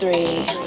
three.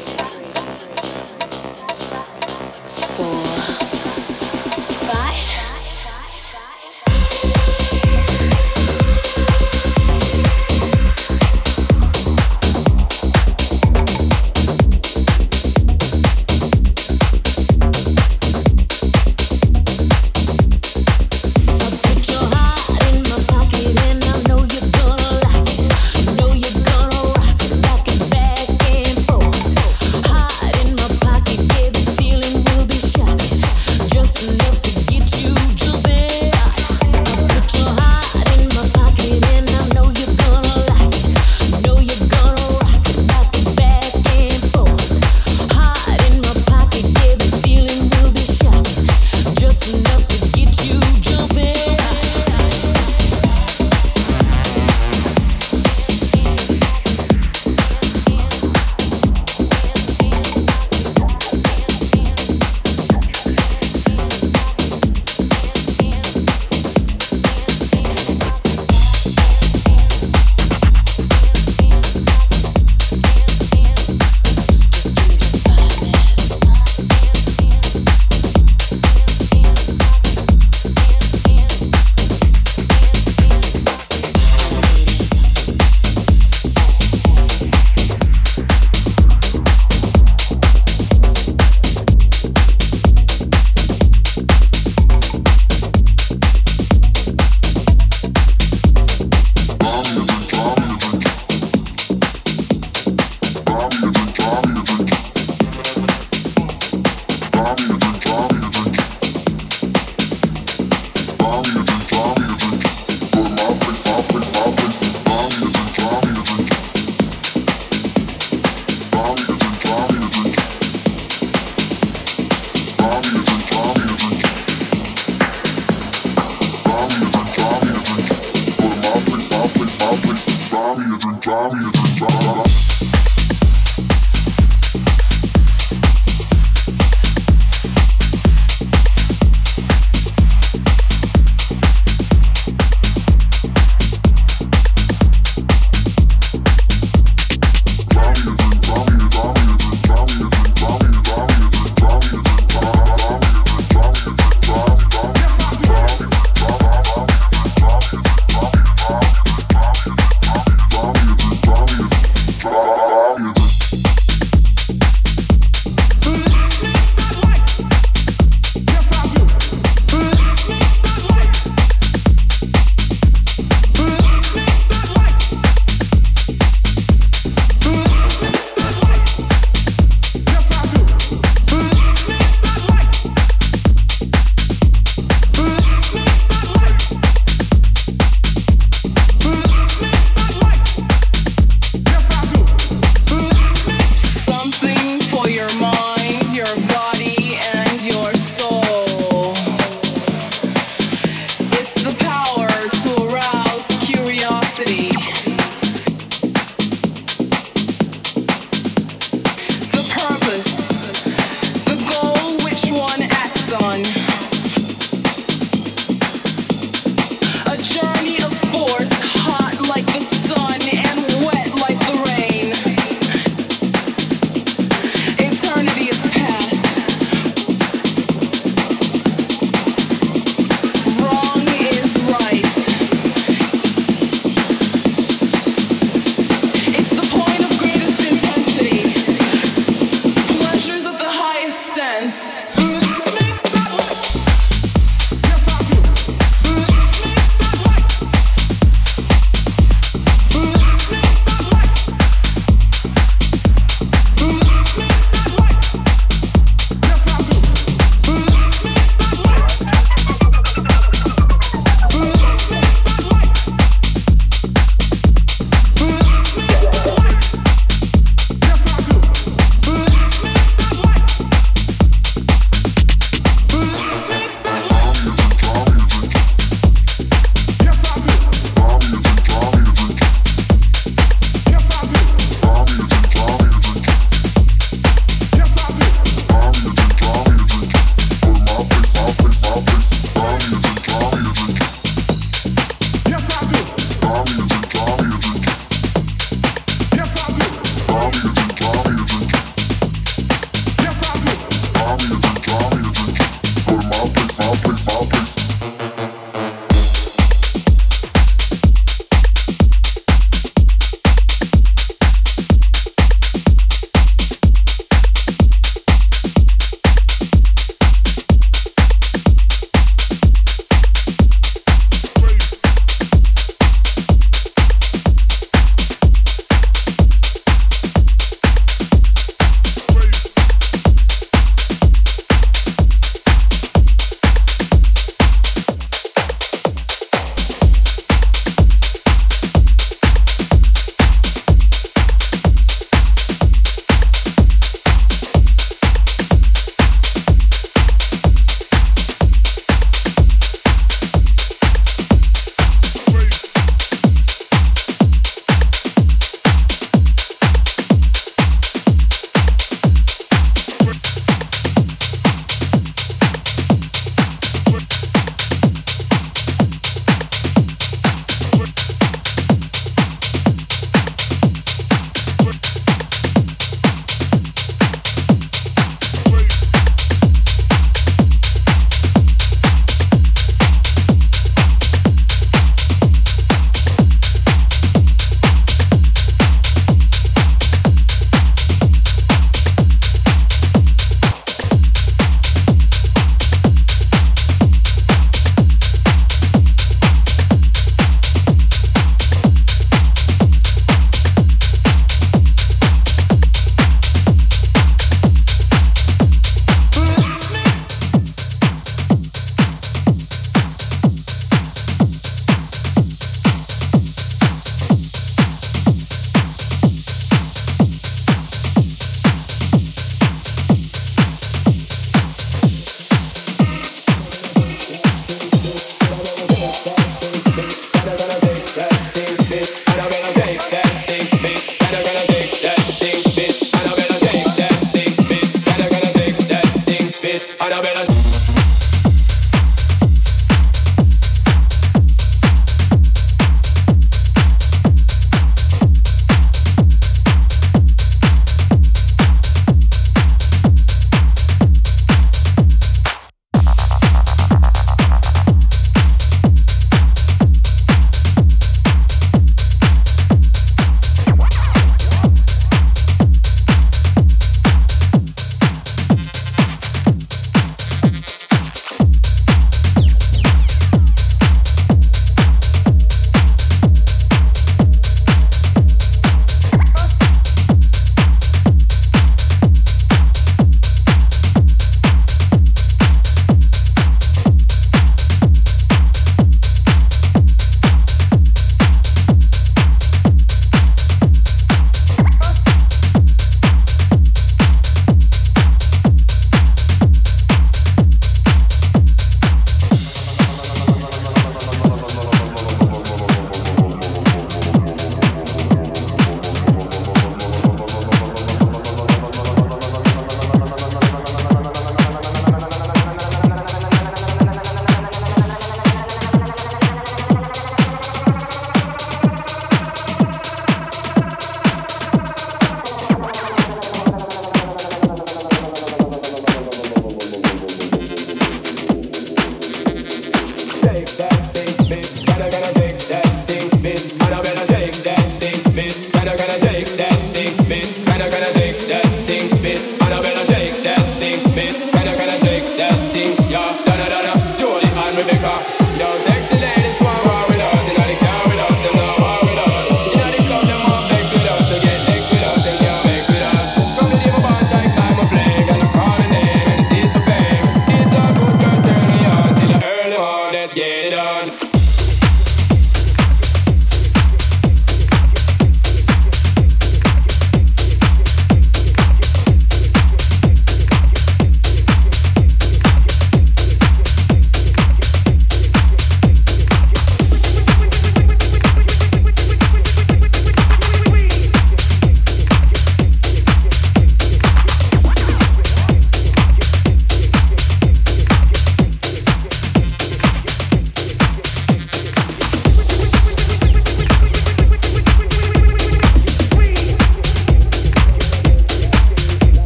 get on.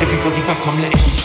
Everybody back, I'm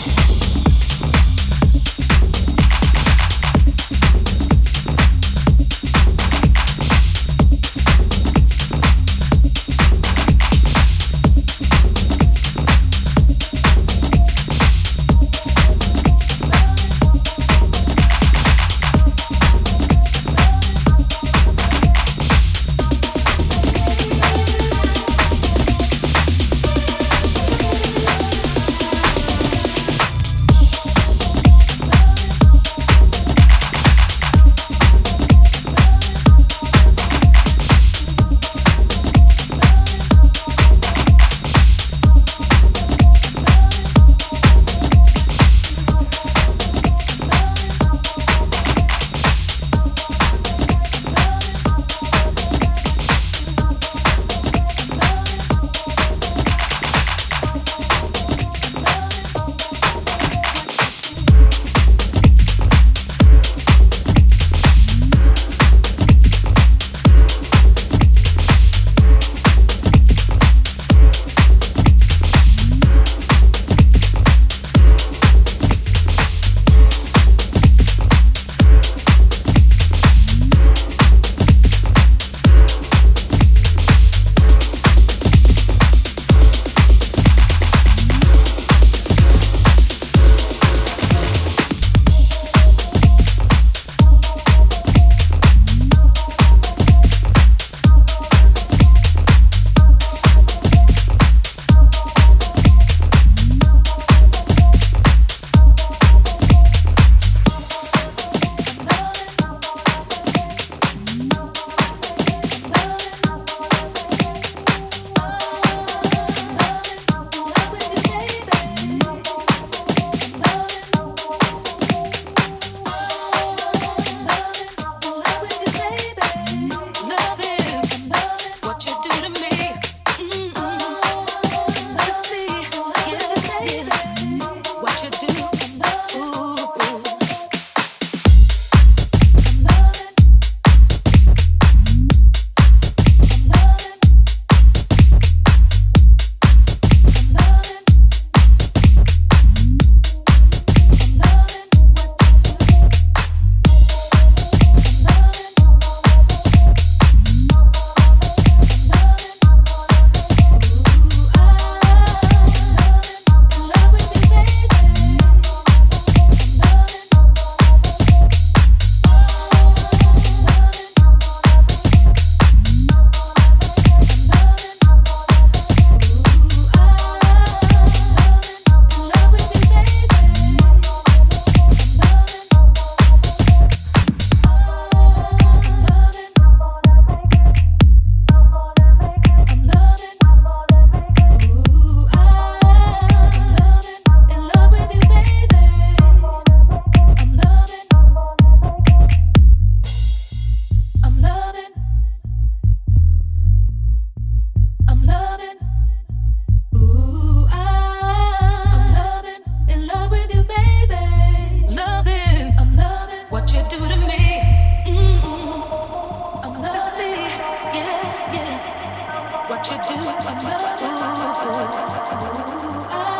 you do? Ooh, ooh, ooh,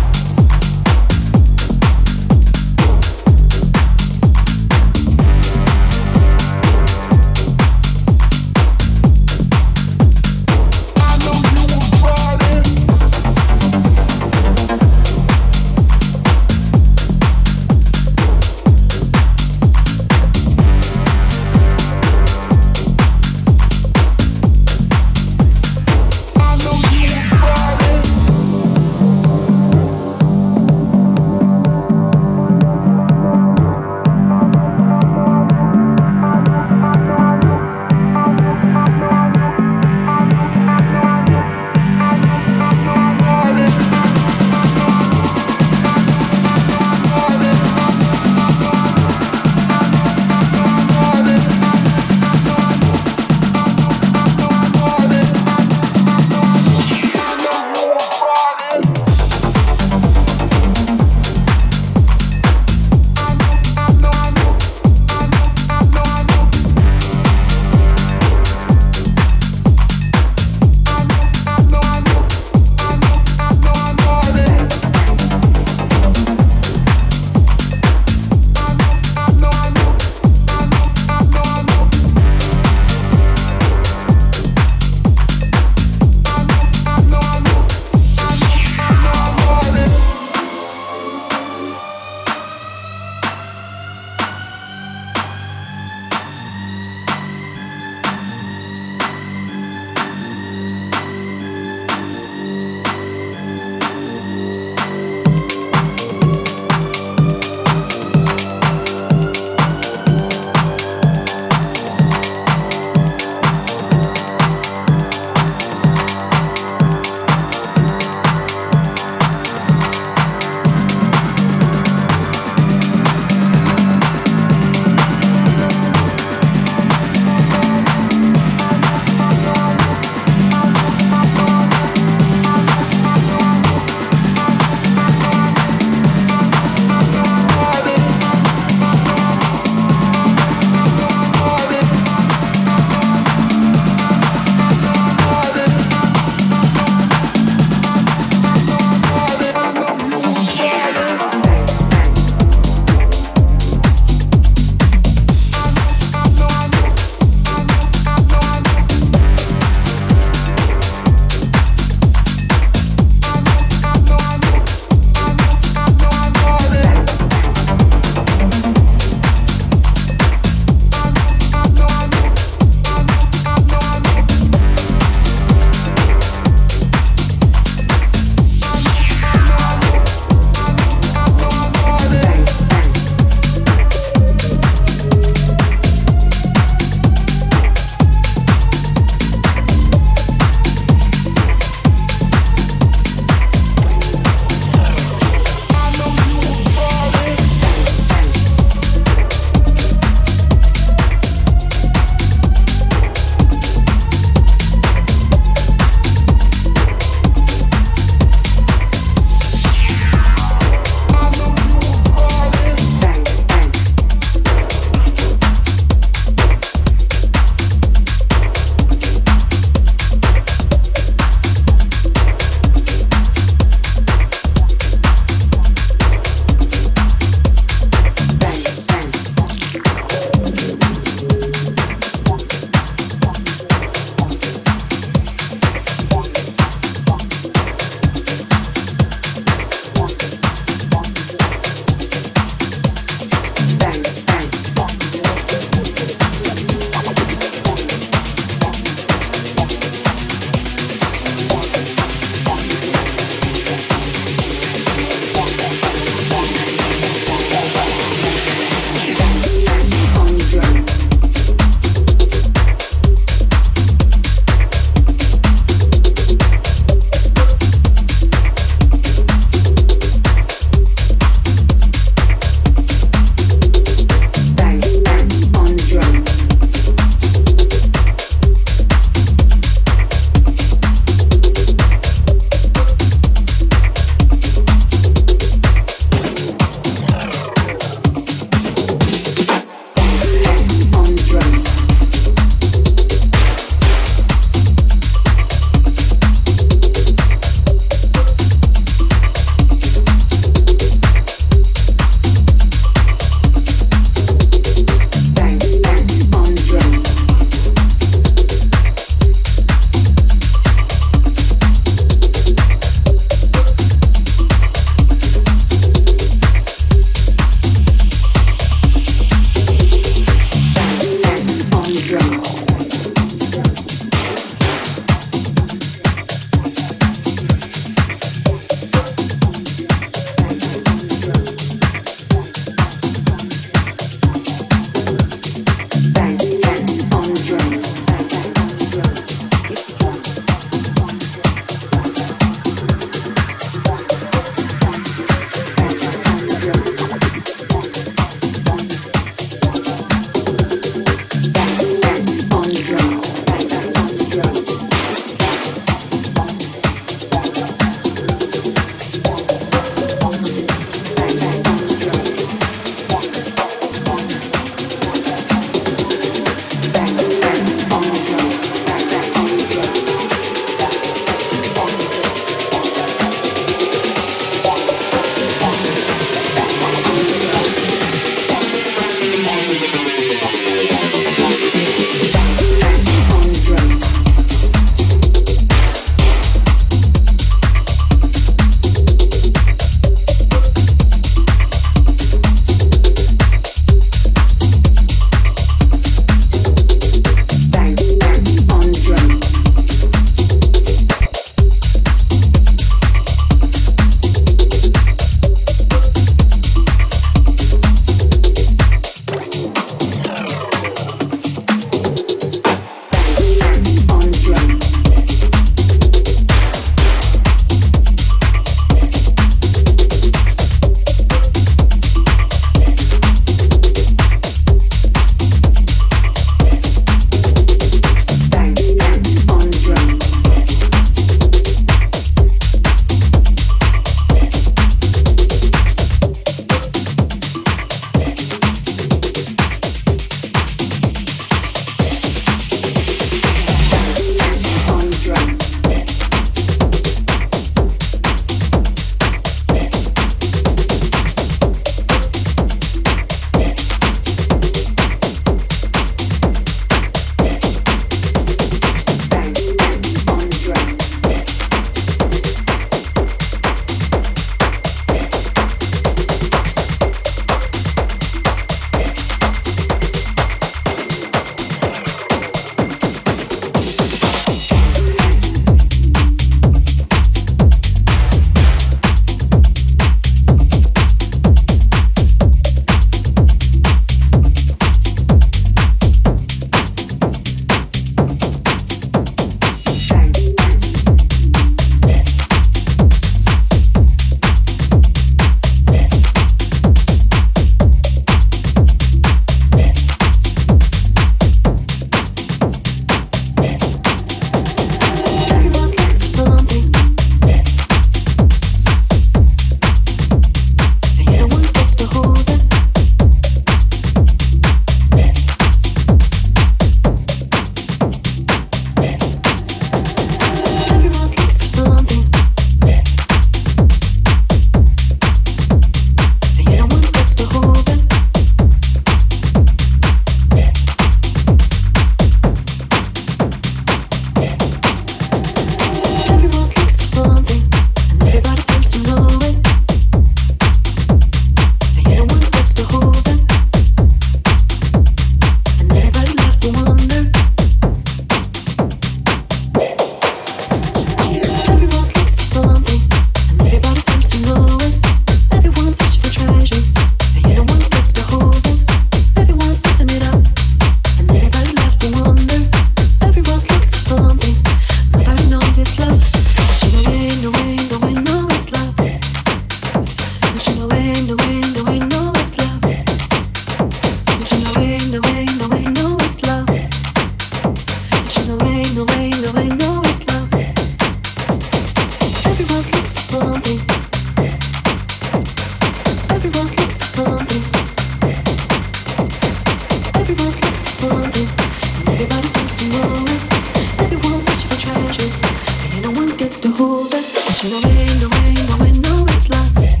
What you ain't doing, going no, it's love.